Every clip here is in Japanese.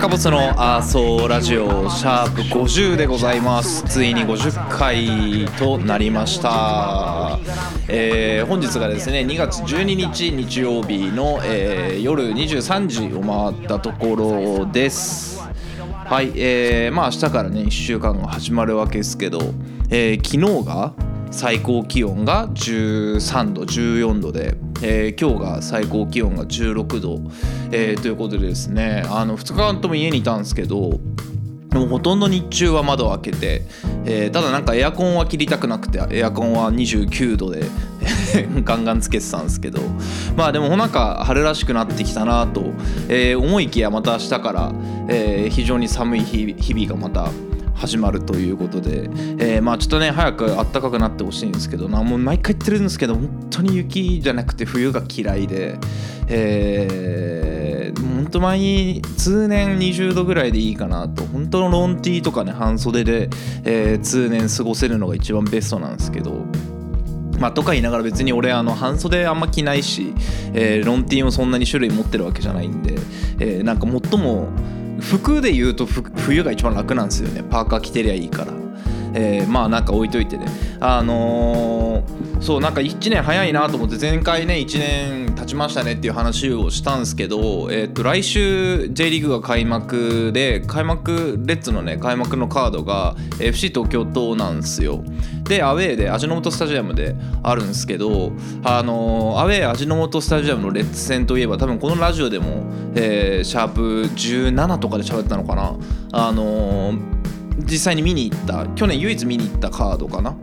伸ばして赤ボスのアーソーラジオシャープ50でございます。ついに50回となりました、えー本日がですね2月12日日曜日の、えー夜23時を回ったところです。はいえー、まあ明日からね1週間が始まるわけですけど、えー昨日が最高気温が13度14度で、えー今日が最高気温が16度、えーということでですねあの2日間とも家にいたんですけどでもほとんど日中は窓を開けて、えーただなんかエアコンは切りたくなくてエアコンは29度で ガンガンつけてたんですけどまあでもなんか春らしくなってきたなと、えー思いきやまた明日から、えー非常に寒い日日々がまた始まるということで、えーまあちょっとね早く暖かくなってほしいんですけどなもう毎回言ってるんですけど本当に雪じゃなくて冬が嫌いで、えー、本当前に通年20度ぐらいでいいかなと。本当のロンティーとかね半袖で、えー通年過ごせるのが一番ベストなんですけど。まあ、とか言いながら別に俺あの半袖あんま着ないし、えーロンティーもそんなに種類持ってるわけじゃないんで、えーなんか最も服で言うと冬が一番楽なんですよね。パーカー着てりゃいいから、えーまあなんか置いといてね。あのーそうなんか1年早いなと思って前回ね1年経ちましたねっていう話をしたんですけど、えー、と来週 J リーグが開幕で開幕レッツのね開幕のカードが FC 東京となんですよ。でアウェーで味の素スタジアムであるんですけどあのアウェー味の素スタジアムのレッツ戦といえば多分このラジオでも、えーシャープ17とかで喋ったのかな。あの実際に見に行った去年唯一見に行ったカードかな。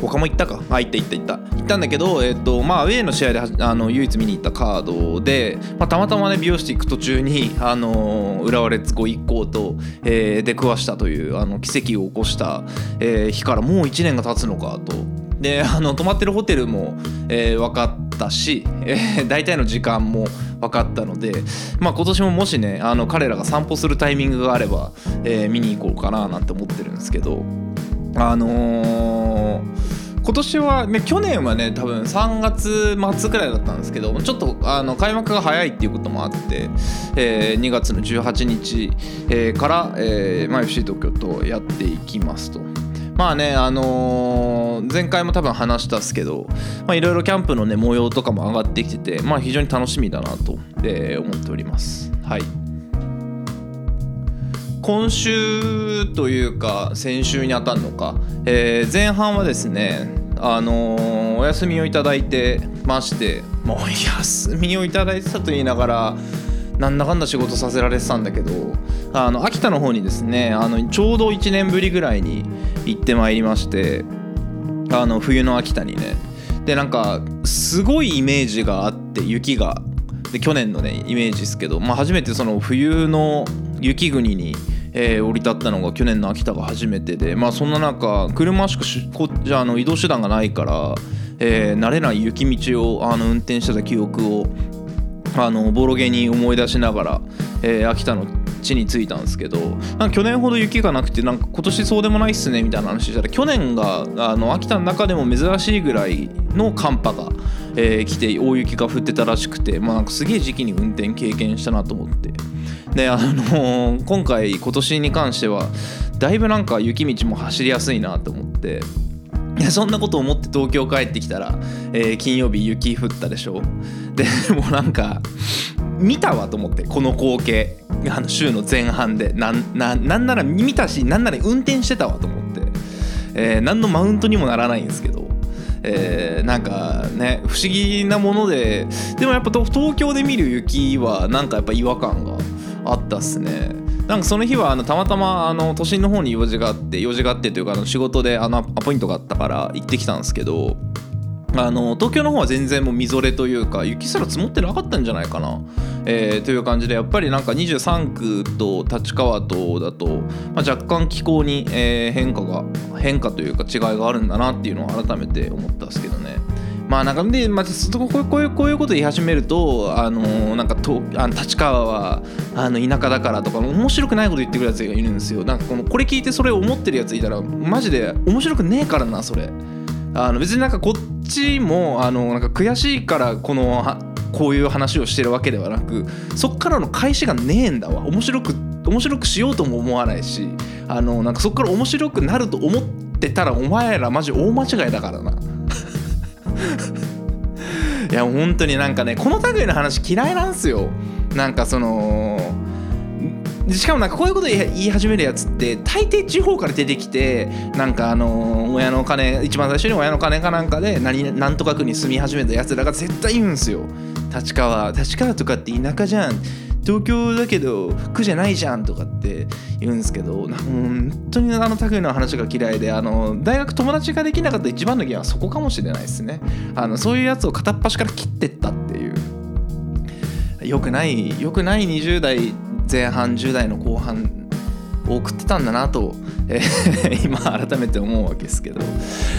他も行ったか？あ行った行った行った行ったんだけど、えっとまあ、ウェーの試合であの唯一見に行ったカードで、まあ、たまたまね美容室行く途中に、あの浦和レッズご一行と、えー出くわしたというあの奇跡を起こした、えー日からもう1年が経つのかと。であの泊まってるホテルも、えー分かったし、えー大体の時間も分かったので、まあ、今年ももしねあの彼らが散歩するタイミングがあれば、えー見に行こうかななんて思ってるんですけど。あのー今年は、ね、去年はね多分3月末くらいだったんですけどちょっとあの開幕が早いっていうこともあって、えー2月の18日、えーから、えーまあ、FC 東京とやっていきますと。まあねあのー前回も多分話したっすけどまあいろいろキャンプのね模様とかも上がってきててまあ非常に楽しみだなと、えー思っております。はい今週というか先週に当たるのか、えー前半はですねあのーお休みをいただいてましてもう休みをいただいてたと言いながらなんだかんだ仕事させられてたんだけどあの秋田の方にですねあのちょうど1年ぶりぐらいに行ってまいりましてあの冬の秋田にね。でなんかすごいイメージがあって雪が。で去年のねイメージですけど、まあ、初めてその冬の雪国に、えー降り立ったのが去年の秋田が初めてでまあそんな中車しかこじゃあの移動手段がないから、えー慣れない雪道をあの運転してた記憶をあのボロゲに思い出しながら、えー秋田の地に着いたんですけどなんか去年ほど雪がなくてなんか今年そうでもないっすねみたいな話したら去年があの秋田の中でも珍しいぐらいの寒波が、えー来て大雪が降ってたらしくて、まあ、なんかすげえ時期に運転経験したなと思って。であのー今回今年に関してはだいぶなんか雪道も走りやすいなと思って。いやそんなこと思って東京帰ってきたら、えー金曜日雪降ったでしょ。で もうなんか見たわと思ってこの光景。あの週の前半で。なんななんなら見たしなんなら運転してたわと思って、えー何のマウントにもならないんですけど、えーなんかね不思議なもので。でもやっぱ東京で見る雪はなんかやっぱ違和感がったっすね。なんかその日はあのたまたまあの都心の方に用事があって用事があってというかあの仕事であのアポイントがあったから行ってきたんですけどあの東京の方は全然もうみぞれというか雪すら積もってなかったんじゃないかな、えーという感じでやっぱりなんか23区と立川とだと、まあ、若干気候に、え変化が変化というか違いがあるんだなっていうのを改めて思ったんですけどね。まあなんかで、まあ、ここういうこういうこと言い始めるとあのなんかとあの立川はあの田舎だからとか面白くないこと言ってくるやつがいるんですよ。なんかこのこれ聞いてそれ思ってるやついたらマジで面白くねえからなそれ。あの別になんかこっちもあのなんか悔しいからこのこういう話をしてるわけではなくそっからの返しがねえんだわ。面白く面白くしようとも思わないしあのなんかそっから面白くなると思ってたらお前らマジ大間違いだからな。いや本当になんかねこの類の話嫌いなんすよ。なんかそのしかもなんかこういうこと言い始めるやつって大抵地方から出てきてなんかあの親の金一番最初に親の金かなんかで何なんとか区に住み始めたやつらが絶対言うんすよ。立川立川とかって田舎じゃん。東京だけど区じゃないじゃんとかって言うんですけど本当にあの類の話が嫌いであの大学友達ができなかった一番の原因はそこかもしれないですね。あのそういうやつを片っ端から切ってったっていう。良くない良くない20代前半10代の後半送ってたんだなと、えー 今改めて思うわけですけど。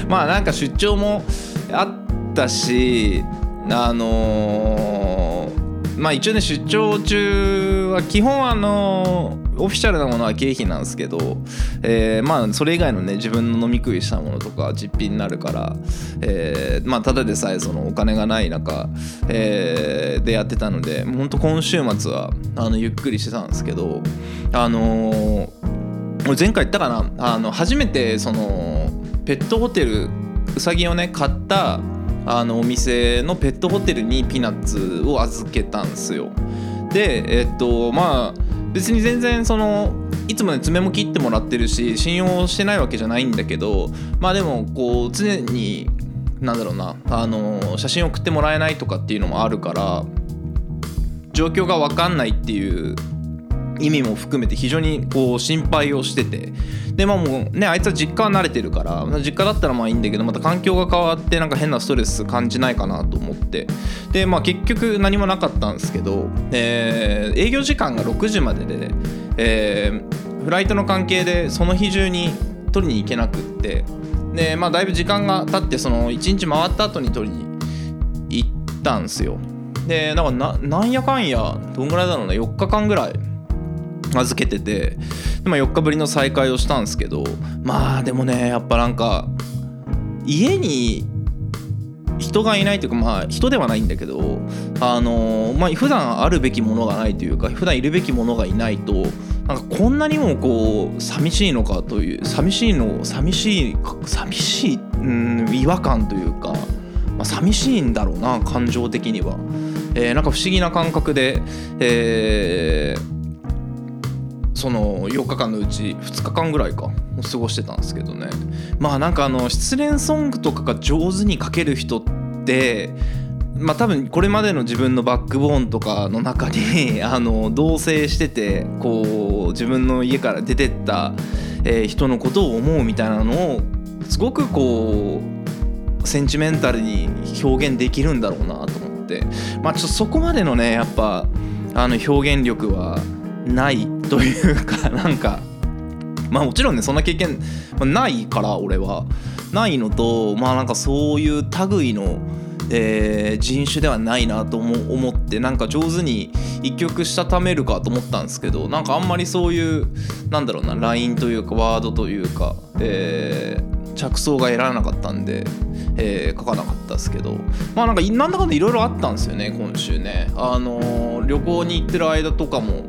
まあなんか出張もあったしあのーまあ一応ね出張中は基本あのオフィシャルなものは経費なんですけど、えーまあそれ以外のね自分の飲み食いしたものとか実費になるから、えーまあただでさえそのお金がない中、えーでやってたのでほんと今週末はあのゆっくりしてたんですけどあのー前回言ったかな？あの初めてそのペットホテルうさぎをね買ったあのお店のペットホテルにピーナッツを預けたんですよ。でえっとまあ別に全然そのいつもね爪も切ってもらってるし信用してないわけじゃないんだけどまあでもこう常になんだろうなあの写真送ってもらえないとかっていうのもあるから状況が分かんないっていう意味も含めて非常にこう心配をしてて。でまあもうねあいつは実家は慣れてるから実家だったらまあいいんだけどまた環境が変わってなんか変なストレス感じないかなと思って。でまあ結局何もなかったんですけど、えー営業時間が6時までで、えーフライトの関係でその日中に取りに行けなくって。でまあだいぶ時間が経ってその1日回った後に取りに行ったんですよ。でなんかななんやかんやどんぐらいだろうな4日間ぐらい預けててで、まあ、4日ぶりの再会をしたんですけどまあでもねやっぱなんか家に人がいないというかまあ人ではないんだけどあのまあ普段あるべきものがないというか普段いるべきものがいないとなんかこんなにもこう寂しいのかという寂しいの寂しい寂しいうん違和感というか、まあ、寂しいんだろうな感情的には、えーなんか不思議な感覚で、えーその4日間のうち2日間ぐらいか過ごしてたんですけどね。まあなんかあの失恋ソングとかが上手に書ける人ってまあ多分これまでの自分のバックボーンとかの中に あの同棲しててこう自分の家から出てった、え人のことを思うみたいなのをすごくこうセンチメンタルに表現できるんだろうなと思って。まあちょっとそこまでのねやっぱあの表現力はないというかなんかまあもちろんねそんな経験ないから俺は。ないのとまあなんかそういう類の、えー人種ではないなと思ってなんか上手に一曲したためるかと思ったんですけどなんかあんまりそういうなんだろうなラインというかワードというか、えー着想が得られなかったんで、えー書かなかったですけど。まあなんかなんだかんだいろいろあったんですよね今週ね。あのー旅行に行ってる間とかも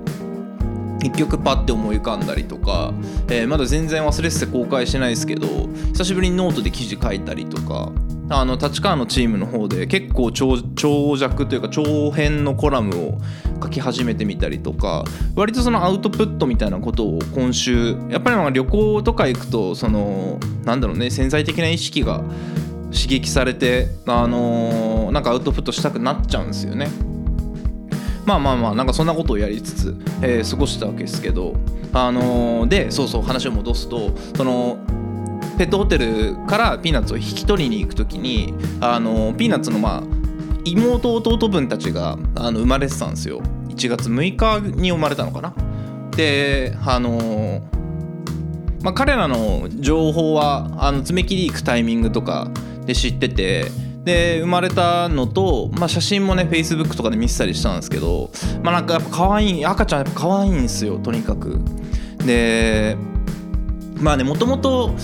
一曲パッて思い浮かんだりとか、えーまだ全然忘れてて公開してないですけど久しぶりにノートで記事書いたりとかあの立川のチームの方で結構長長尺というか長編のコラムを書き始めてみたりとか割とそのアウトプットみたいなことを今週やっぱりなんか旅行とか行くとそのなんだろうね潜在的な意識が刺激されてあのなんかアウトプットしたくなっちゃうんですよね。まあまあまあなんかそんなことをやりつつ、えー過ごしてたわけですけどあのーでそうそう話を戻すとそのペットホテルからピーナッツを引き取りに行く時にあのーピーナッツのまあ妹弟分たちがあの生まれてたんですよ。1月6日に生まれたのかな。であのまあ、彼らの情報はあの爪切り行くタイミングとかで知っててで生まれたのと、まあ、写真もね Facebook とかで見せたりしたんですけどまあなんかやっぱ可愛い赤ちゃんやっぱ可愛いんですよとにかく。でまあねもともと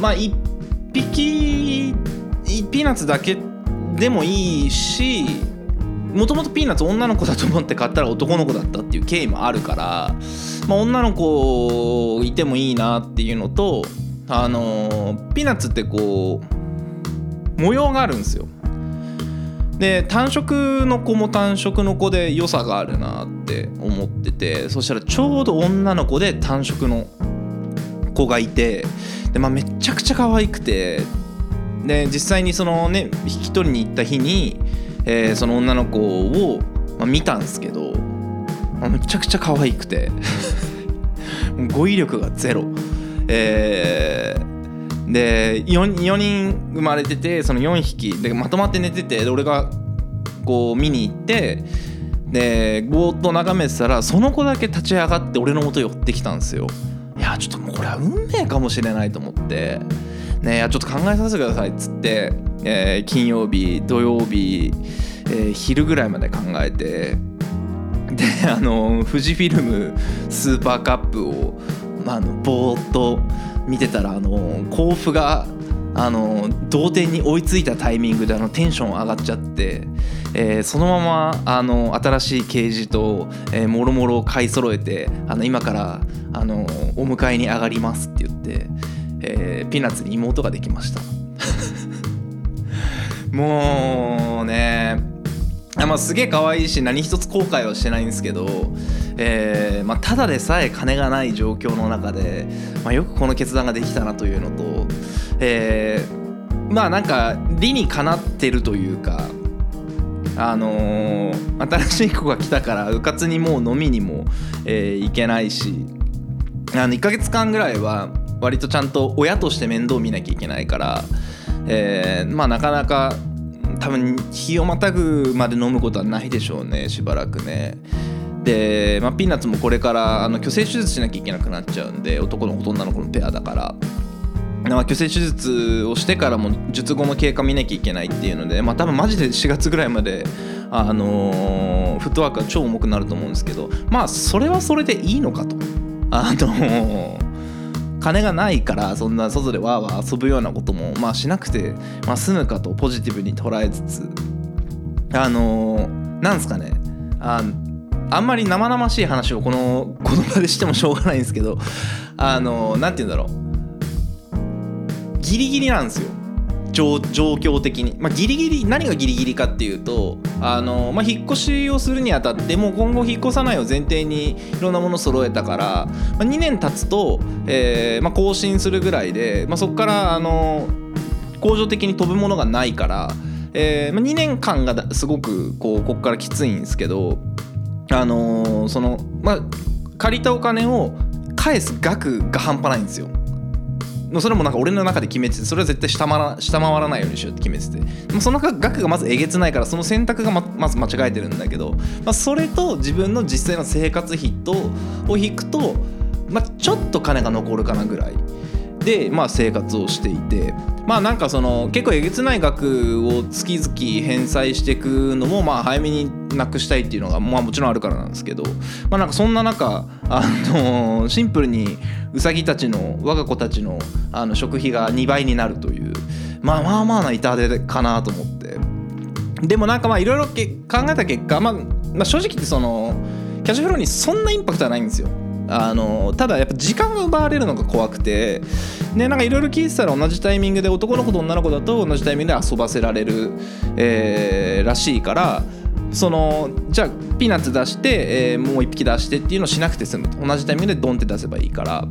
まあ1匹ピーナッツだけでもいいしもともとピーナッツ女の子だと思って買ったら男の子だったっていう経緯もあるから、まあ、女の子いてもいいなっていうのとあのピーナッツってこう模様があるんですよで単色の子も単色の子で良さがあるなって思っててそしたらちょうど女の子で単色の子がいてで、まあ、めちゃくちゃ可愛くてで実際にそのね引き取りに行った日に、えーその女の子を、まあ、見たんですけど、まあめちゃくちゃ可愛くて 語彙力がゼロ。えーで 4, 4人生まれててその4匹でまとまって寝てて俺がこう見に行ってでぼーっと眺めてたらその子だけ立ち上がって俺の元寄ってきたんですよ。いやちょっともうこれは運命かもしれないと思って。ね、いやちょっと考えさせてくださいっつって、えー金曜日土曜日、えー昼ぐらいまで考えてであの富士フィルムスーパーカップを、まあ、あのぼーっと見てたらあの甲府があの同点に追いついたタイミングであのテンション上がっちゃって、えーそのままあの新しいケージと、えーもろもろを買い揃えてあの今からあのお迎えに上がりますって言って、えーピーナッツに妹ができました。もうねあまあ、すげえ可愛いし何一つ後悔はしてないんですけど、えーまあ、ただでさえ金がない状況の中で、まあ、よくこの決断ができたなというのと、えーまあなんか理にかなってるというかあのー新しい子が来たからうかつにもう飲みにも、えー行けないしあの1ヶ月間ぐらいは割とちゃんと親として面倒見なきゃいけないから、えーまあなかなか多分日をまたぐまで飲むことはないでしょうねしばらくね。で、まあ、ピーナッツもこれからあの虚勢手術しなきゃいけなくなっちゃうんで男の子と女の子のペアだから。まあ、虚勢手術をしてからも術後の経過見なきゃいけないっていうので、まあ、多分マジで4月ぐらいまで、あのーフットワークが超重くなると思うんですけどまあそれはそれでいいのかと。あのー金がないからそんな外でわーわー遊ぶようなこともまあしなくて、まあ、済むかとポジティブに捉えつつあのーなんすかねああんまり生々しい話をこのこの場でしてもしょうがないんですけどあのーなんて言うんだろう。ギリギリなんですよ。状況的に、まあ、ギリギリ何がギリギリかっていうとあの、まあ、引っ越しをするにあたってもう今後引っ越さないを前提にいろんなもの揃えたから、まあ、2年経つと、えーまあ、更新するぐらいで、まあ、そこからあの恒常的に飛ぶものがないから、えーまあ、2年間がすごくこうここからきついんですけどあのーそのまあ借りたお金を返す額が半端ないんですよ。それもなんか俺の中で決めててそれは絶対下回ら下回らないようにしようって決めててでもその額がまずえげつないからその選択がままず間違えてるんだけど、まあ、それと自分の実際の生活費とを引くと、まあ、ちょっと金が残るかなぐらいで、まあ、生活をしていてまあなんかその結構えげつない額を月々返済していくのもまあ早めになくしたいっていうのがまあもちろんあるからなんですけどまあなんかそんな中あのシンプルにウサギたちの我が子たちのあの食費が2倍になるというまあまあまあな痛手かなと思って。でもなんかまあいろいろ考えた結果、まあ、まあ正直ってそのキャッシュフローにそんなインパクトはないんですよ。あのただやっぱ時間が奪われるのが怖くてねなんかいろいろ聞いてたら同じタイミングで男の子と女の子だと同じタイミングで遊ばせられる、えーらしいからそのじゃあピーナッツ出して、えーもう一匹出してっていうのをしなくて済むと。同じタイミングでドンって出せばいいから。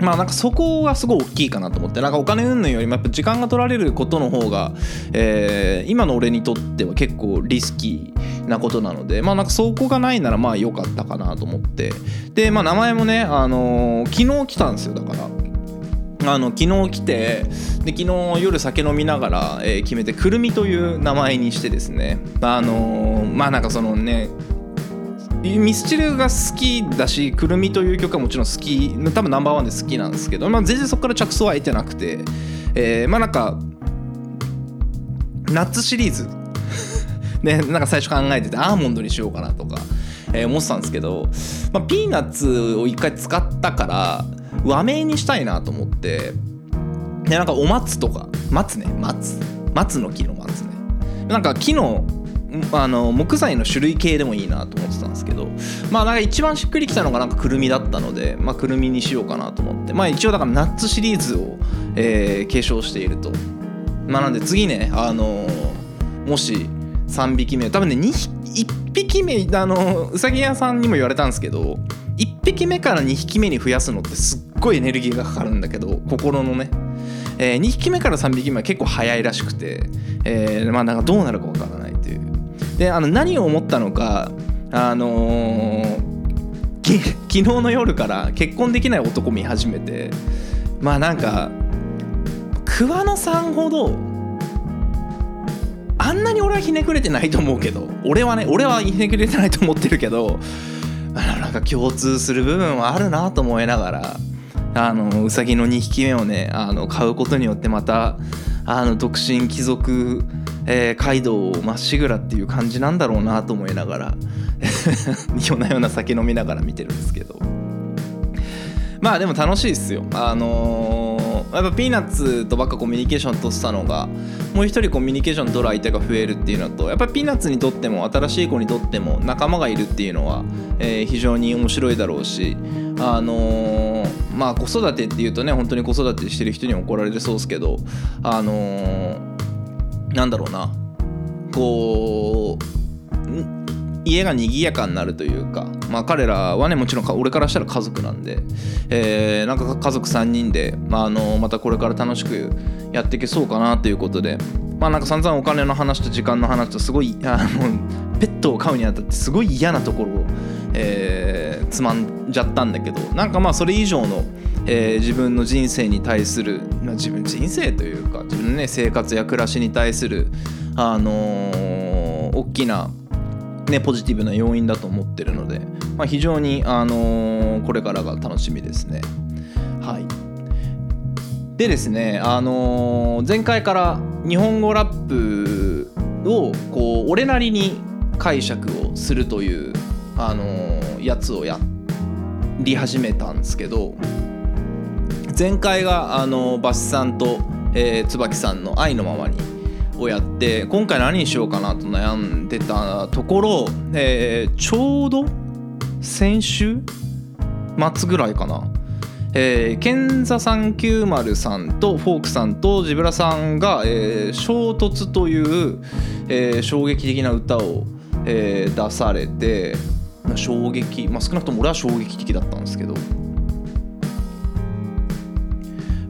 まあなんかそこがすごい大きいかなと思って。なんかお金云々よりもやっぱ時間が取られることの方が、えー今の俺にとっては結構リスキーなことなので。まあなんかそこがないならまあ良かったかなと思って。でまあ名前もね、あのー昨日来たんですよ。だから。あの昨日来てで昨日夜酒飲みながら、えー決めてくるみという名前にしてですね。あのーまあなんかそのねミスチルが好きだし「くるみ」という曲はもちろん好き多分ナンバーワンで好きなんですけど、まあ、全然そこから着想は得てなくて、えーまあなんかナッツシリーズ。で なんか最初考えててアーモンドにしようかなとか、えー思ってたんですけど、まあ、ピーナッツを一回使ったから和名にしたいなと思ってでなんかお松とか松ね松。松の木の松ね。なんか木のあの木材の種類系でもいいなと思ってたんですけどまあなんか一番しっくりきたのがなんかくるみだったのでまあくるみにしようかなと思って。まあ一応だからナッツシリーズを、えー継承していると。まあなんで次ねあのもし3匹目多分ね1匹目あのうさぎ屋さんにも言われたんですけど1匹目から2匹目に増やすのってすっごいエネルギーがかかるんだけど心のね。え2匹目から3匹目は結構早いらしくて、えーまあなんかどうなるかわからないであの何を思ったのかあのー昨日の夜から結婚できない男見始めてまあなんか桑野さんほどあんなに俺はひねくれてないと思うけど俺はね俺はひねくれてないと思ってるけどあのなんか共通する部分はあるなと思いながらあのうさぎの2匹目をねあの買うことによってまたあの独身貴族、えー街道をまっしぐらっていう感じなんだろうなと思いながら 夜な夜な酒飲みながら見てるんですけど。まあでも楽しいっすよ。あのーやっぱピーナッツとばっかコミュニケーション取ってたのがもう一人コミュニケーション取る相手が増えるっていうのとやっぱりピーナッツにとっても新しい子にとっても仲間がいるっていうのは、えー非常に面白いだろうしあのーまあ子育てっていうとね本当に子育てしてる人に怒られるそうですけどあのーなんだろうな。こう家が賑やかになるというか、まあ、彼らはねもちろん俺からしたら家族なんで、えーなんか家族3人で、まあ、あのまたこれから楽しくやっていけそうかなということでまあなんか散々お金の話と時間の話とすごいあのペットを飼うにあたってすごい嫌なところを、えーつまんじゃったんだけどなんかまあそれ以上の、えー自分の人生に対する、まあ、自分人生というか自分のね生活や暮らしに対するあのー大きなね、ポジティブな要因だと思ってるので、まあ、非常に、あのーこれからが楽しみですね。はい、でですね、あの前回から日本語ラップをこう俺なりに解釈をするという、あのやつをやり始めたんですけど前回が、あのバシさんと、えー椿さんの「愛のままに」をやって今回何にしようかなと悩んでたところ、えーちょうど先週末ぐらいかな、えー、ケンザ390さんとフォークさんとジブラさんが、えー衝突という、えー衝撃的な歌を、えー出されて衝撃、まあ、少なくとも俺は衝撃的だったんですけど。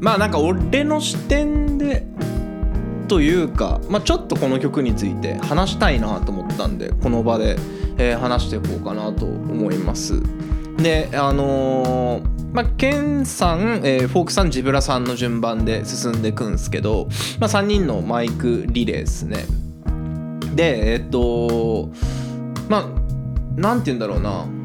まあなんか俺の視点でというか、まあ、ちょっとこの曲について話したいなと思ったんでこの場で、えー話していこうかなと思います。であのーまあ、ケンさん、えーフォークさんジブラさんの順番で進んでいくんですけど、まあ、3人のマイクリレーですね。でえっとまあなんて言うんだろうな。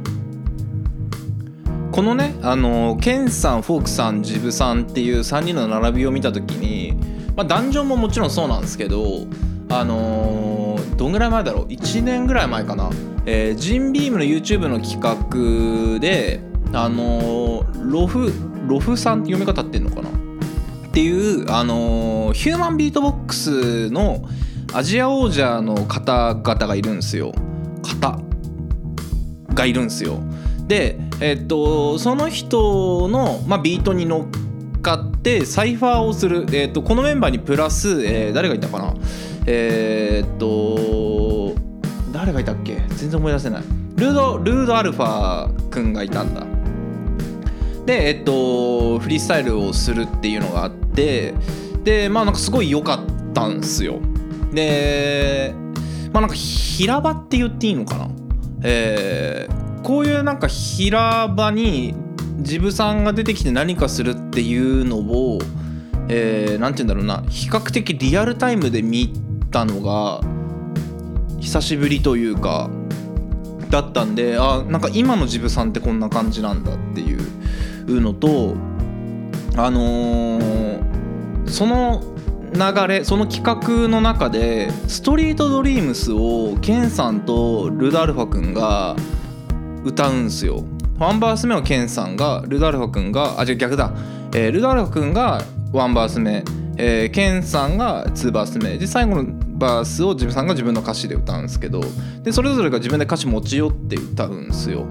このねあのケンさんフォークさんジブさんっていう3人の並びを見た時に、まあ、ダンジョンももちろんそうなんですけどあのーどんぐらい前だろう？1年ぐらい前かな、えージンビームの YouTube の企画であのーロフロフさんって読み方ってんのかな？っていう、あのヒューマンビートボックスのアジア王者の方々がいるんですよ。方がいるんですよ。でえっとその人の、まあ、ビートに乗っかってサイファーをする、えっとこのメンバーにプラス、えー誰がいたかな。えーっと誰がいたっけ？全然思い出せない。ルードルードアルファくんがいたんだ。でえっとフリースタイルをするっていうのがあってでまあなんかすごい良かったんすよ。でまあなんか平場って言っていいのかな？えーこういうなんか平場にジブさんが出てきて何かするっていうのをえーて言うんだろうな。比較的リアルタイムで見たのが久しぶりというかだったんであなんか今のジブさんってこんな感じなんだっていうのとあのーその流れその企画の中で「ストリートドリームス」をケンさんとルダルファ君が歌うんすよ。ワンバース目をケンさんがルダルファ君があ違う逆だ、えールダルファ君がワンバース目、えーケンさんがツーバース目で最後のバースを自分さんが自分の歌詞で歌うんすけどでそれぞれが自分で歌詞持ち寄って歌うんすよ。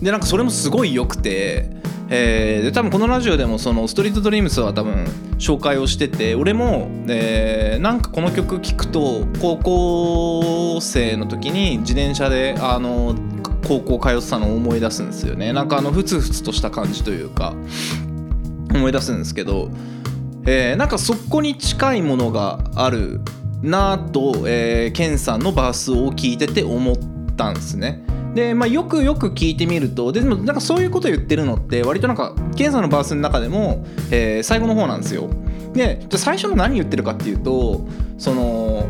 でなんかそれもすごい良くて、えーで多分このラジオでもその「ストリートドリームス」は多分紹介をしてて俺も、えーなんかこの曲聴くと高校生の時に自転車であの高校通ってたのを思い出すんですよねなんかあのふつふつとした感じというか思い出すんですけど、えーなんかそこに近いものがあるなと、えーケンさんのバースを聞いてて思ったんですね。で、まあ、よくよく聞いてみるとででもなんかそういうこと言ってるのって割となんかケンさんのバースの中でも、えー最後の方なんですよ。でじゃ最初の何言ってるかっていうとその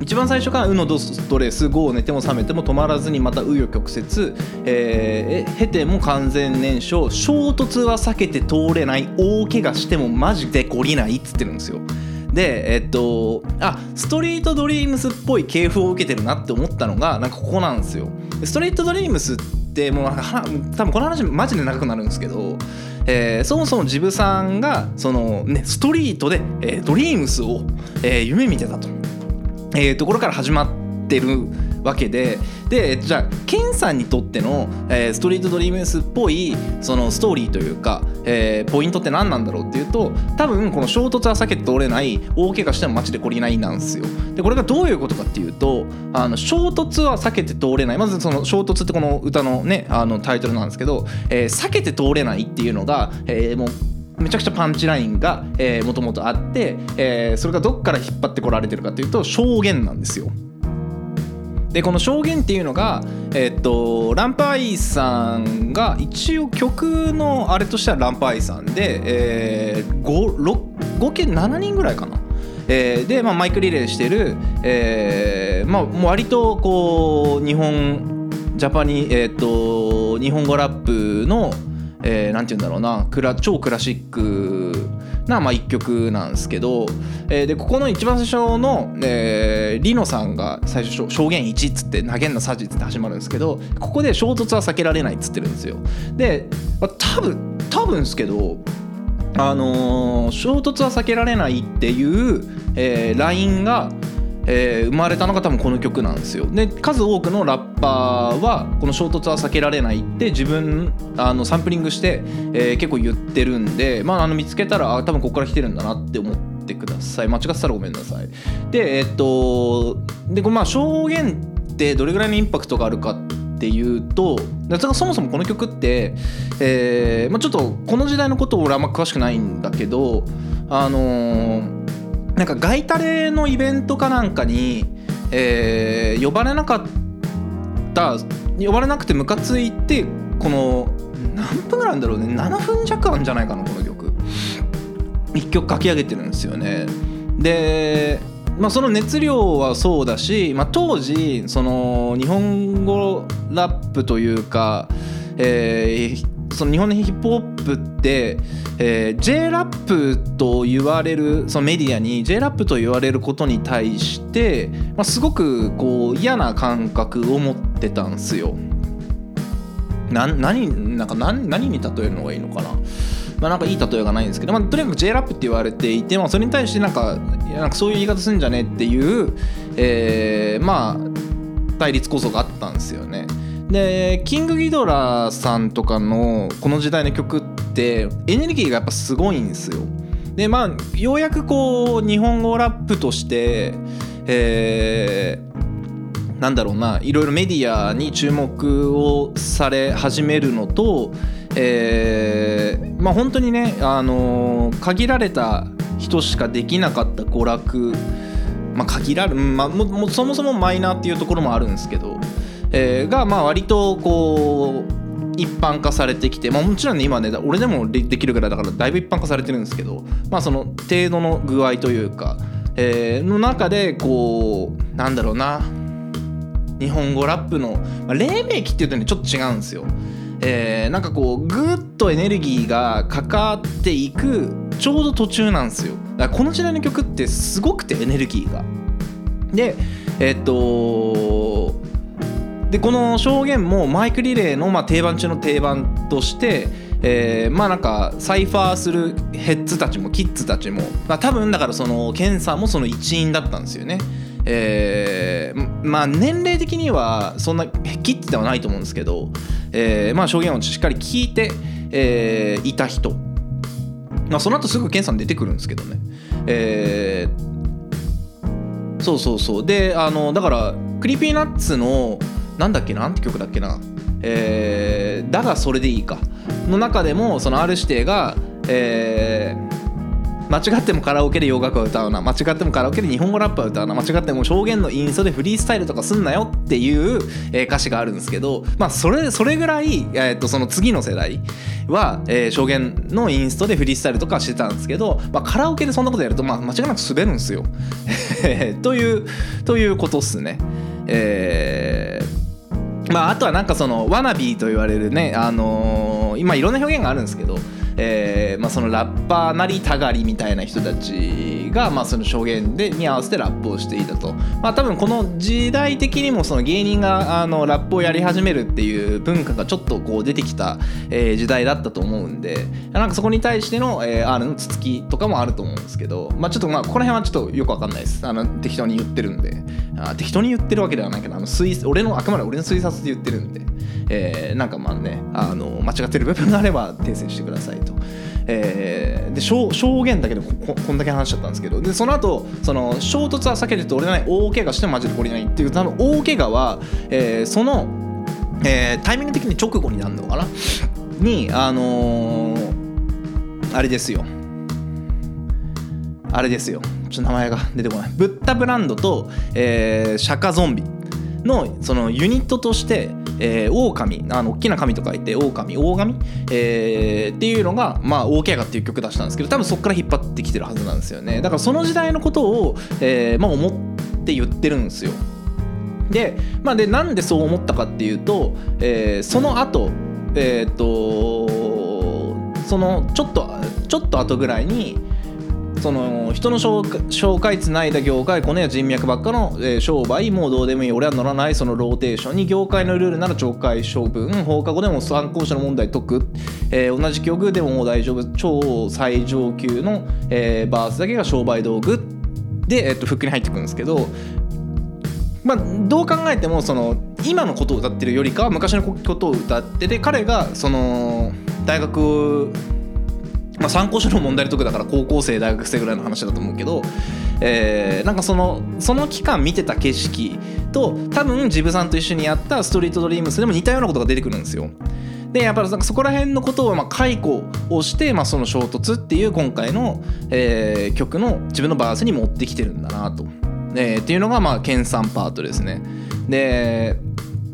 一番最初から「うのドストレス」「ゴー寝ても覚めても止まらずにまた紆余曲折」えーえ経ても完全燃焼衝突は避けて通れない大怪我してもマジで懲りないっつってるんですよ。でえっとあストリートドリームスっぽい系譜を受けてるなって思ったのがなんかここなんですよ。ストリートドリームスってもうなんか多分この話マジで長くなるんですけど、えーそもそもジブさんがその、ね、ストリートで、えードリームスを、えー夢見てたと。えーところから始まってるわけででじゃあケンさんにとっての、えーストリートドリームスっぽいそのストーリーというか、えーポイントって何なんだろうっていうと多分この衝突は避けて通れない大怪我しても街で懲りないなんですよ。でこれがどういうことかっていうとあの衝突は避けて通れないまずその衝突ってこの歌のねあのタイトルなんですけど、えー避けて通れないっていうのが、えもうめちゃくちゃパンチラインがもともとあって、えーそれがどっから引っ張ってこられてるかというと証言なんですよ。でこの証言っていうのが、えっとランパイさんが一応曲のあれとしてはランパイさんで、えー、5, 6合計7人ぐらいかな。えーで、まあ、マイクリレーしてる、えーまあ、もう割とこう日本ジャパニえー、と日本語ラップの、えーなんて言うんだろうなクラ超クラシックな、まあ、一曲なんですけど、えーでここの一番最初の、えーリノさんが最初証言1っつって投げんなさじっつって始まるんですけどここで衝突は避けられないっつってるんですよ。で、まあ、多分多分ですけどあのー衝突は避けられないっていう、えーラインが、えー生まれたのが多分この曲なんですよ。で数多くのラッパーはこの衝突は避けられないって自分あのサンプリングして、えー結構言ってるんで、まあ、あの見つけたらあ多分ここから来てるんだなって思ってください間違ってたらごめんなさい。でえっとでまあ証言ってどれぐらいのインパクトがあるかっていうとそもそもこの曲って、えーまあ、ちょっとこの時代のことを俺あんま詳しくないんだけどあのーなんかガイタレのイベントかなんかに、えー呼ばれなかった呼ばれなくてムカついてこの何分ぐらいなんだろうね7分弱あるんじゃないかなこの曲。1曲書き上げてるんですよね。でまあその熱量はそうだし、まあ、当時その日本語ラップというか、えーその日本のヒップホップって、えー、J ラップと言われるそのメディアに J ラップと言われることに対して、まあ、すごくこう嫌な感覚を持ってたんですよ。な何なんか何何に例えるのがいいのかなまあ、なんかいい例えがないんですけど、まあ、とにかく J ラップって言われていて、まあ、それに対してなんかなんかそういう言い方するんじゃねっていう、えーまあ対立こそがあったんですよね。でキングギドラさんとかのこの時代の曲ってエネルギーがやっぱすごいんですよ。でまあようやくこう日本語ラップとして、えーなんだろうないろいろメディアに注目をされ始めるのと、えーまあ本当にね、あのー限られた人しかできなかった娯楽まあ限られ、まあ、もそもそもマイナーっていうところもあるんですけど、えーがまあ割とこう一般化されてきて、まあ、もちろんね今ね俺でもできるぐらいだからだいぶ一般化されてるんですけどまあその程度の具合というか、えーの中でこうなんだろうな日本語ラップの、まあ、黎明期っていうとねちょっと違うんですよ。えーなんかこうぐーっとエネルギーがかかっていくちょうど途中なんですよだからこの時代の曲ってすごくてエネルギーがでえっとでこの証言もマイクリレーのま定番中の定番としてえーまあなんかサイファーするヘッズたちもキッズたちも、まあ、多分だからそのケンさんもその一員だったんですよね。えーまあ年齢的にはそんなキッズではないと思うんですけど、えーまあ証言をしっかり聞いて、えーいた人、まあ、その後すぐケンさん出てくるんですけどね。えーそうそうそうであのだから Creepy Nuts のなんだっけな？なんて曲だっけな？えーだがそれでいいか。の中でもその R 指定が、えー間違ってもカラオケで洋楽は歌うな。間違ってもカラオケで日本語ラップは歌うな。間違っても証言のインストでフリースタイルとかすんなよっていう、え歌詞があるんですけどまあそれそれぐらい、えー、とその次の世代は、えー証言のインストでフリースタイルとかしてたんですけど、まあ、カラオケでそんなことやると、まあ、間違いなく滑るんですよ。というということっすね。えーまあ、あとはなんかそのワナビーと言われるね、あのー今いろんな表現があるんですけど、えーまあ、そのラッパーなりたがりみたいな人たちが、まあ、その証言でに合わせてラップをしていたと、まあ、多分この時代的にもその芸人があのラップをやり始めるっていう文化がちょっとこう出てきた、えー時代だったと思うんでなんかそこに対しての、えー R のつつきとかもあると思うんですけど、まあ、ちょっとまあここら辺はちょっとよくわかんないです。あの適当に言ってるんで。あ適当に言ってるわけではないけどあの推俺のあくまで俺の推察で言ってるんで、えーなんかまあねあの間違ってる部分があれば訂正してくださいと。えーで証証言だけでここんだけ話しちゃったんですけど。でその後その衝突は避けてて折れない大怪我してもマジで懲りないっていうあの大怪我は、えーその、えータイミング的に直後になるのかな？にあのーあれですよ。あれですよ。ちょっと名前が出てこない。ブッダブランドと、えーシャカゾンビのそのユニットとして、えー、狼あの大きな神と書いて狼大神、えーっていうのが、まあ、大怪我っていう曲出したんですけど多分そこから引っ張ってきてるはずなんですよね。だからその時代のことを、えーまあ、思って言ってるんですよ。で,、まあ、でなんでそう思ったかっていうと、えーその後えっ、とそのちょっとちょっと後ぐらいにその人の紹介紹介つないだ業界コネや人脈ばっかの、えー商売もうどうでもいい。俺は乗らないそのローテーションに業界のルールなら懲戒処分放課後でも参考者の問題解く、えー同じ曲でももう大丈夫超最上級の、えーバースだけが商売道具。で、えー、とフックに入ってくるんですけどまあ、どう考えてもその今のことを歌ってるよりかは昔のことを歌ってて彼がその大学、まあ、参考書の問題の時だから高校生大学生ぐらいの話だと思うけど、えーなんかそのその期間見てた景色と多分ジブさんと一緒にやった「ストリートドリームス」でも似たようなことが出てくるんですよ。でやっぱりそこら辺のことをまあ解雇をして、まあ、その衝突っていう今回の、えー曲の自分のバースに持ってきてるんだなと。えーっていうのがまあ研鑽パートですね。で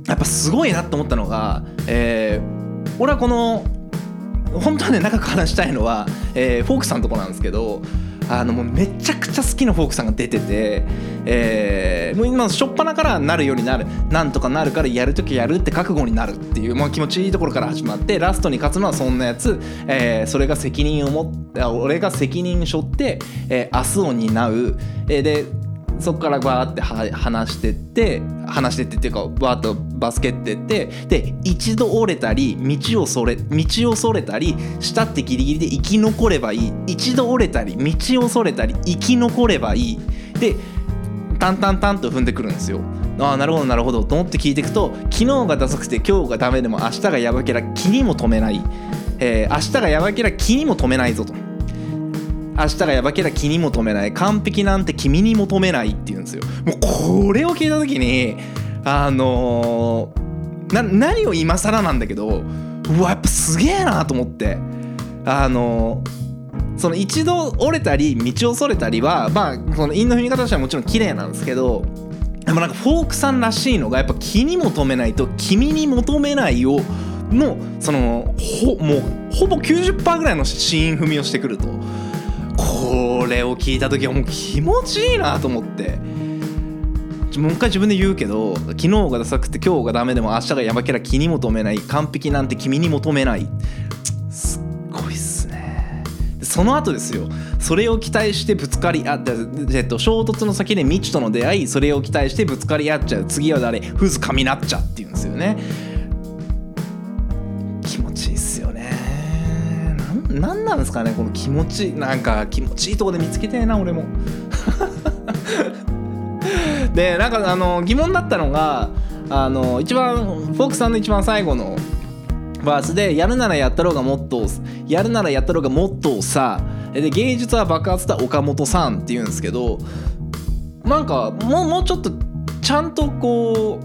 やっぱすごいなと思ったのが、えー俺はこの本当はね長く話したいのは、えーフォークさんのとこなんですけどあのもうめちゃくちゃ好きなフォークさんが出てて、えーもう今初っ端からなるようになるなんとかなるからやるときやるって覚悟になるっていう、まあ、気持ちいいところから始まってラストに勝つのはそんなやつ、えーそれが責任を持って俺が責任背負って、えー明日を担う、えーでそこからバーっては話してって話してってっていうかバーッとバスケってってで一度折れたり道をそれ道をそれたりしたってギリギリで生き残ればいい。一度折れたり道をそれたり生き残ればいい。でタンタンタンと踏んでくるんですよ。ああなるほどなるほど。と思って聞いていくと昨日がダサくて今日がダメでも明日がやばけりゃ気にも止めない、えー明日がやばけりゃ気にも止めないぞと。明日がやばけりゃ気にも留めない。完璧なんて君に求めないって言うんですよ。もうこれを聞いた時にあのー何を今更なんだけどうわやっぱすげえなと思って。あのーその一度折れたり道をそれたりはまあその韻の踏み方としてはもちろん綺麗なんですけどでもなんかフォークさんらしいのがやっぱ気に求めないと君に求めないをのそのほもうほぼ90%ぐらいのシーン踏みをしてくると。これを聞いた時はもう気持ちいいなと思って。もう一回自分で言うけど昨日がダサくて今日がダメでも明日がやばけりゃ気に求めない完璧なんて君に求めない。すっごいっすね。でその後ですよ。それを期待してぶつかり合って、えっと、衝突の先で未知との出会いそれを期待してぶつかり合っちゃう。次は誰？フズカミナッチャっていうんですよね。なんなんですかねこの気持ちなんか気持ちいいとこで見つけたいな俺も。でなんかあの疑問だったのがあの一番フォークさんの一番最後のバースで「やるならやったろうがモットーやるならやったろうがモットーさ」で芸術は爆発だ岡本さんって言うんですけどなんかもうもうちょっとちゃんとこ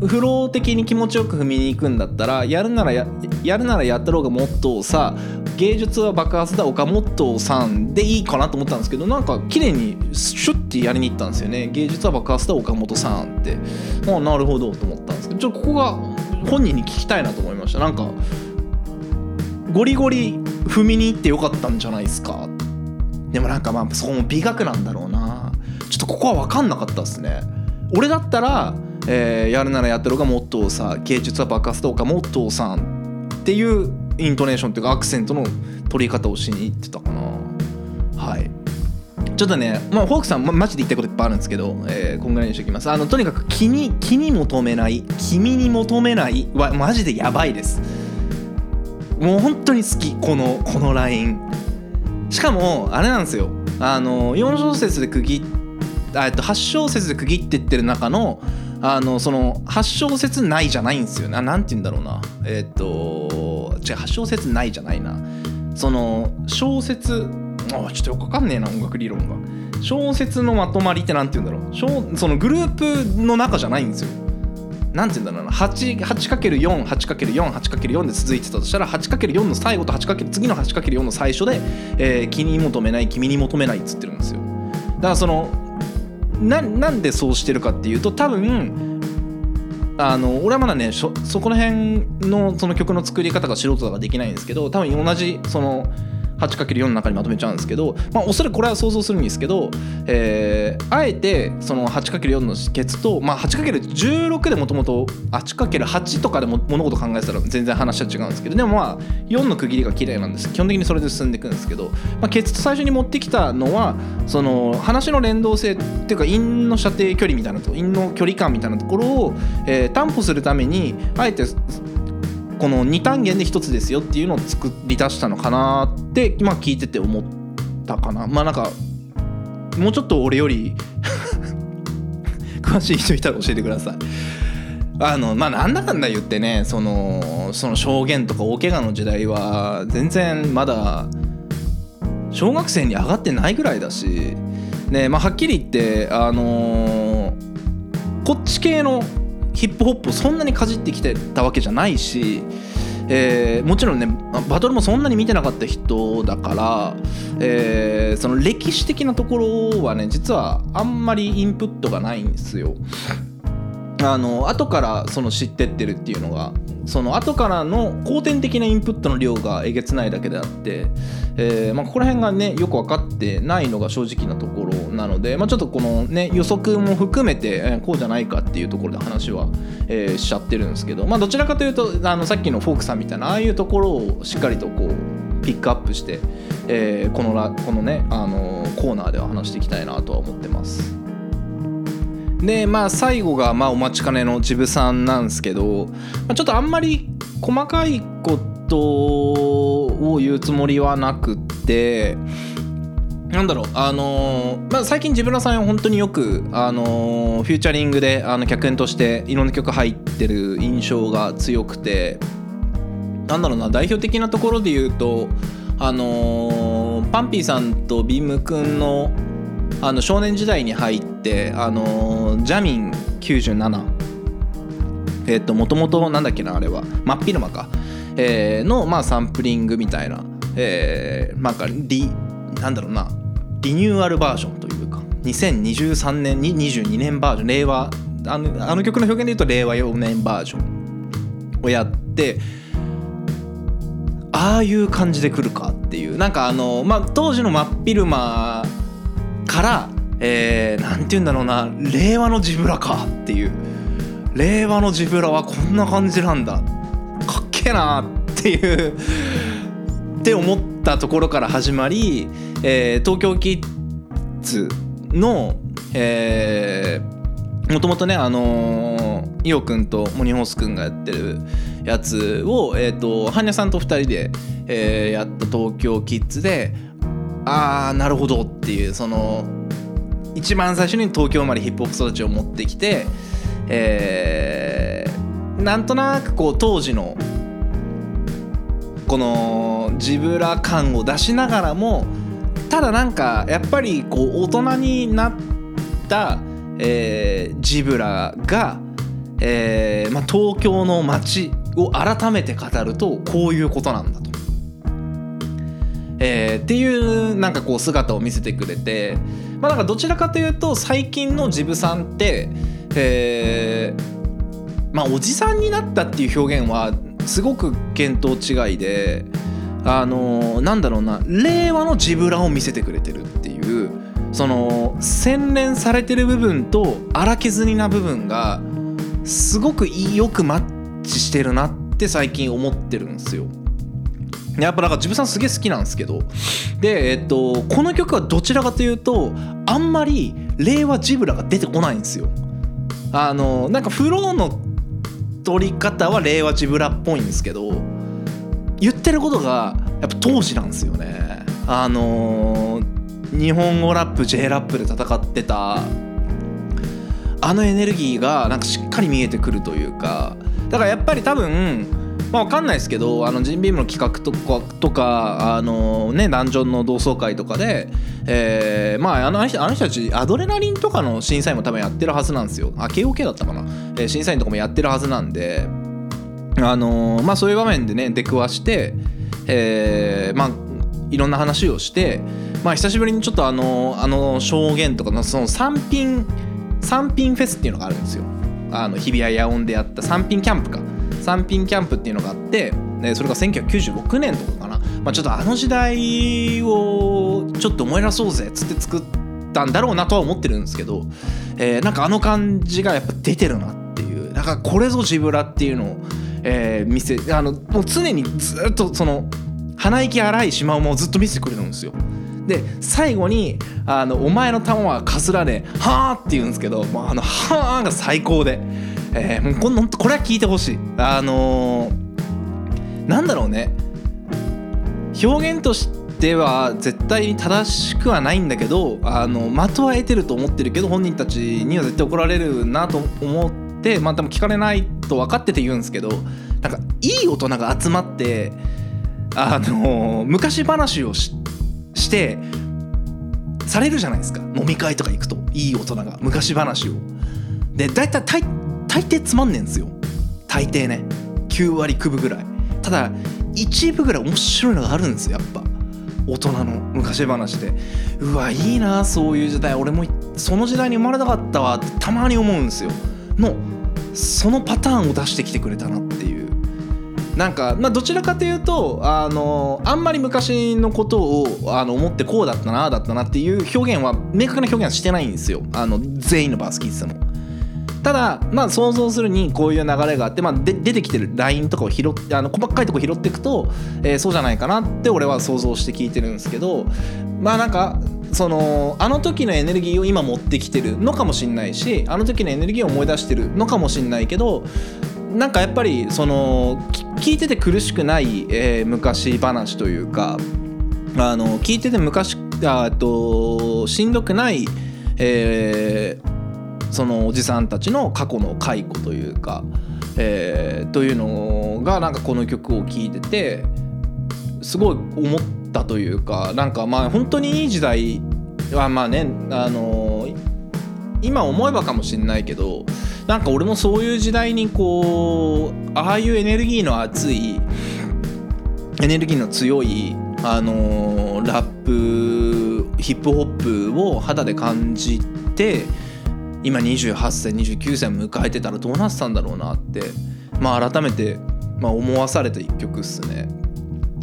うフロー的に気持ちよく踏みに行くんだったらやるならややるならやったろうがモットーさ芸術は爆発だ岡本さんでいいかなと思ったんですけどなんか綺麗にシュッてやりに行ったんですよね。芸術は爆発だ岡本さんって。ああなるほどと思ったんですけどちょっとここが本人に聞きたいなと思いました。なんかゴリゴリ踏みに行ってよかったんじゃないですか。でもなんかまあそこも美学なんだろうな。ちょっとここは分かんなかったですね。俺だったら、えーやるならやってろがモットーさ芸術は爆発だ岡本さんっていうイントネーションっていうかアクセントの取り方をしに行ってたかな。はい。ちょっとね、まあ、フォークさん、ま、マジで言いたいこといっぱいあるんですけど、えーこんぐらいにしておきます。あのとにかく気に気に求めない君に求めないはマジでやばいです。もう本当に好きこのこのライン。しかもあれなんですよ。あの4小節で区切っあえっと8小節で区切ってってる中のあのその8小節ないじゃないんですよ。なんて言うんだろうな。えっと違う8小節ないじゃないな。その小説あちょっとよくわかんねえな音楽理論が。小説のまとまりってなんて言うんだろう。小そのグループの中じゃないんですよ。なんて言うんだろうな。8- 8×4、8×4、8×4 で続いてたとしたら 8×4 の最後と 8× 次の 8×4 の最初で、えー、気に求めない君に求めないっつってるんですよ。だからそのななんでそうしてるかっていうと多分あの俺はまだねそこら辺のその曲の作り方が素人だからできないんですけど多分同じその 8×4 の中にまとめちゃうんですけど、まあ、おそらくこれは想像するんですけど、えーあえてその 8×4 のケツと、まあ、8×16 でもともと 8×8 とかでも物事考えたら全然話は違うんですけどでもまあ4の区切りが綺麗なんです。基本的にそれで進んでいくんですけど、まあ、ケツと最初に持ってきたのはその話の連動性っていうか陰の射程距離みたいなと陰の距離感みたいなところを、えー担保するためにあえてこの2単元で1つですよっていうのを作り出したのかなって、まあ、聞いてて思ったかな。まあなんかもうちょっと俺より 詳しい人いたら教えてください。あのまあなんだかんだ言ってねそのその証言とか大怪我の時代は全然まだ小学生に上がってないぐらいだしねまあはっきり言ってあのこっち系のヒップホップをそんなにかじってきてたわけじゃないし、えーもちろんねバトルもそんなに見てなかった人だから、えーその歴史的なところはね実はあんまりインプットがないんですよ。あの後からその知ってってるっていうのがその後からの後天的なインプットの量がえげつないだけであって、えーまあ、ここら辺がねよく分かってないのが正直なところなので、まあ、ちょっとこのね予測も含めて、えーこうじゃないかっていうところで話は、えーしちゃってるんですけど、まあ、どちらかというとあのさっきのフォークさんみたいなああいうところをしっかりとこうピックアップして、えーこのラこのねあのコーナーでは話していきたいなとは思ってます。でまあ最後がまあお待ちかねのジブさんなんですけど、まあ、ちょっとあんまり細かいことを言うつもりはなくってなんだろうあのーまあ、最近ジブラさんは本当によく、あのーフューチャリングであの客演としていろんな曲入ってる印象が強くてなんだろうな代表的なところで言うとあのーパンピーさんとビームくんのあの少年時代に入ってあのジャミン97えっ、ともともとなんだっけなあれは。真っ昼間か、えーのまあサンプリングみたいな、えー、なんかリなんだろうな。リニューアルバージョンというか。2023年に22年バージョン。令和あのあの曲の表現で言うと令和4年バージョンをやってああいう感じで来るかっていう。なんかあの、まあ、当時の真っ昼間から、えー、なんて言うんだろうな令和のジブラかっていう。令和のジブラはこんな感じなんだ。かっけえなっていう。って思ったところから始まり、えー東京キッズのえーもともとねあのーイオくんとモニホースくんがやってるやつをえっ、とハンニャさんと2人で、えーやった東京キッズでああなるほどっていうその一番最初に東京生まれヒップホップ育ちを持ってきてえーなんとなくこう当時のこのジブラ感を出しながらもただなんかやっぱりこう大人になった、えージブラが、えーまあ、東京の街を改めて語るとこういうことなんだと。えーっていうなんかこう姿を見せてくれてまあなんかどちらかというと最近のジブさんって、えーまあおじさんになったっていう表現はすごく見当違いであのーなんだろうな令和のジブラを見せてくれてるっていうその洗練されてる部分と荒削りな部分がすごくよくマッチしてるなって最近思ってるんですよ。やっぱなんかジブさんすげえ好きなんですけどで、えっと、この曲はどちらかというとあんまり令和ジブラが出てこないんですよ。あのなんかフローの取り方は令和ジブラっぽいんですけど言ってることがやっぱ当時なんですよね。あの日本語ラップ J ラップで戦ってたあのエネルギーがなんかしっかり見えてくるというかだからやっぱり多分まあ分かんないですけどあのジンビームの企画とかとかあのねダンジョンの同窓会とかで、えーまああのあの人たちアドレナリンとかの審査員も多分やってるはずなんですよ。あ KOK だったかな、えー審査員とかもやってるはずなんであのまあそういう場面でね出くわして、えーまあいろんな話をしてまあ久しぶりにちょっとあのあの証言とかのその三品三品フェスっていうのがあるんですよ。あの日比谷野音でやった三品キャンプか。三品キャンプっていうのがあってそれが1996年とかかな、まあ、ちょっとあの時代をちょっと思い出そうぜっつって作ったんだろうなとは思ってるんですけど、えーなんかあの感じがやっぱ出てるなっていう。だからこれぞジブラっていうのを、えー見せあのもう常にずっとその鼻息荒いシマウマをずっと見せてくれるんですよ。で最後にあの「お前の玉はかすらねはあ」って言うんですけどもうあの「はあ」が最高で、えーもうこんほんとこれは聞いてほしい。あのーなんだろうね。表現としては絶対に正しくはないんだけどあの的は得てると思ってるけど本人たちには絶対怒られるなと思ってまあでも聞かれないと分かってて言うんですけどなんかいい大人が集まってあの昔話をししてされるじゃないですか。飲み会とか行くといい大人が昔話を。で大体大抵つまんねえんですよ。大抵ね。9割9分ぐらい。ただ1分ぐらい面白いのがあるんですよやっぱ。大人の昔話で。うわいいなそういう時代。俺もその時代に生まれたかったわってたまに思うんですよ。のそのパターンを出してきてくれたなっていう。なんか、まあ、どちらかというとあのあんまり昔のことをあの思ってこうだったなあだったなっていう表現は明確な表現はしてないんですよ。あの全員のバース聞いてても。ただまあ想像するにこういう流れがあって、まあ、で出てきてるラインとかを拾ってあの細かいとこ拾っていくと、えーそうじゃないかなって俺は想像して聞いてるんですけどまあなんかそのあの時のエネルギーを今持ってきてるのかもしんないしあの時のエネルギーを思い出してるのかもしんないけどなんかやっぱりその聞いてて苦しくない、えー昔話というかあの聞いてて昔あとしんどくない、えーそのおじさんたちの過去の解雇というか、えーというのがなんかこの曲を聴いててすごい思ったというかなんかまあ本当にいい時代はまあねあの今思えばかもしれないけどなんか俺もそういう時代にこうああいうエネルギーの熱いエネルギーの強いあのラップヒップホップを肌で感じて今28歳29歳迎えてたらどうなってたんだろうなってまあ改めて、まあ、思わされた一曲っすね、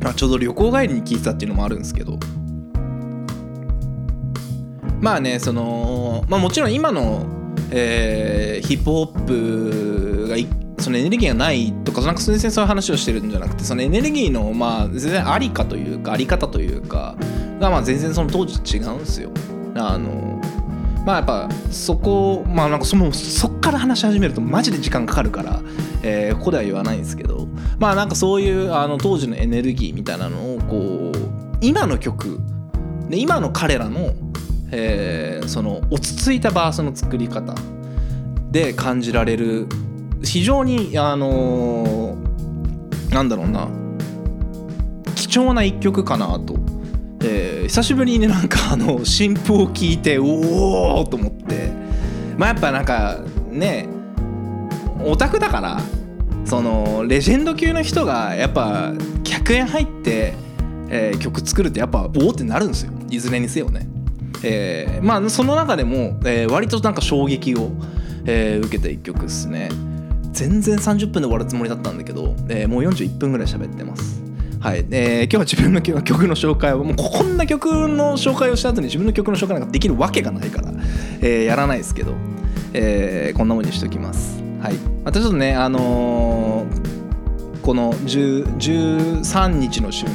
まあ、ちょうど旅行帰りに聴いてたっていうのもあるんですけどまあねその、まあ、もちろん今の、えーヒップホップがそのエネルギーがないとかなんか全然そういう話をしてるんじゃなくてそのエネルギーのまあ全然ありかというかあり方というかがまあ全然その当時と違うんですよ。あのまあやっぱそこまあなんかそのそっから話し始めるとマジで時間かかるから、えーここでは言わないんですけどまあなんかそういうあの当時のエネルギーみたいなのをこう今の曲で今の彼らの、えーその落ち着いたバースの作り方で感じられる非常にあのーなんだろうな貴重な一曲かなと、久しぶりになんかあの新譜を聞いておおと思って。まあやっぱなんかねオタクだからそのレジェンド級の人がやっぱ100円入って、えー曲作るってやっぱおおってなるんですよ。いずれにせよね。えーまあその中でも、えー割となんか衝撃を、えー受けた一曲ですね。全然30分で終わるつもりだったんだけど、えーもう41分ぐらい喋ってます。はい、えー今日は自分の曲の紹介をもうこんな曲の紹介をした後に自分の曲の紹介なんかできるわけがないから、えーやらないですけど、えーこんなもんにしときます。はい。またちょっとねあのーこの10 13日の週の、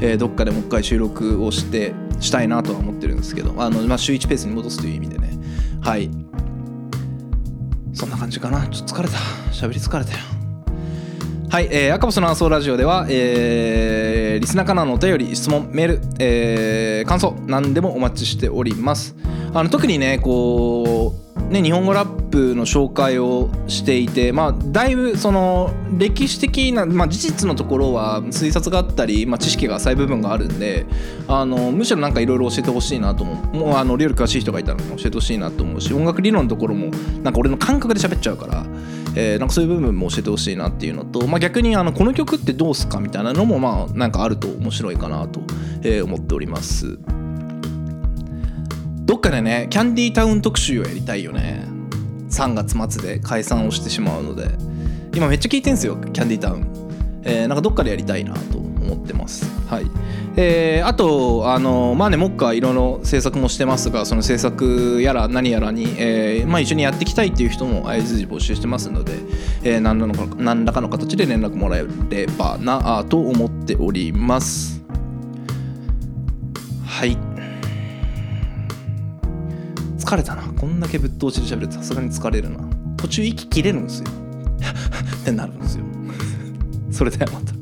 えーどっかでもう一回収録をしてしたいなとは思ってるんですけどあの、まあ、週1ペースに戻すという意味でね。はい。そんな感じかな。ちょっと疲れた。喋り疲れたよ。はい、えー、赤星のアンソーラジオでは、えーリスナーからのお便り質問メール、えー感想何でもお待ちしております。あの特にねこうね日本語ラップの紹介をしていてまあだいぶその歴史的な、まあ、事実のところは推察があったり、まあ、知識が浅い部分があるんであのむしろなんかいろいろ教えてほしいなと思う。もうあの料理詳しい人がいたら教えてほしいなと思うし音楽理論のところもなんか俺の感覚で喋っちゃうからえーなんかそういう部分も教えてほしいなっていうのと、まあ、逆にあのこの曲ってどうすかみたいなのもまあなんかあると面白いかなと、え思っております。どっかでねキャンディータウン特集をやりたいよね。3月末で解散をしてしまうので。今めっちゃ聞いてんすよキャンディータウン、えーなんかどっかでやりたいなと思ってます。はい。えーあとあのまあね目下いろいろ制作もしてますがその制作やら何やらに、えーまあ、一緒にやっていきたいっていう人も相随時募集してますので、えー何らのか何らかの形で連絡もらえればなあと思っております。はい。疲れたな。こんだけぶっ通しで喋るとさすがに疲れるな。途中息切れるんですよ。ってなるんですよ。それではまた。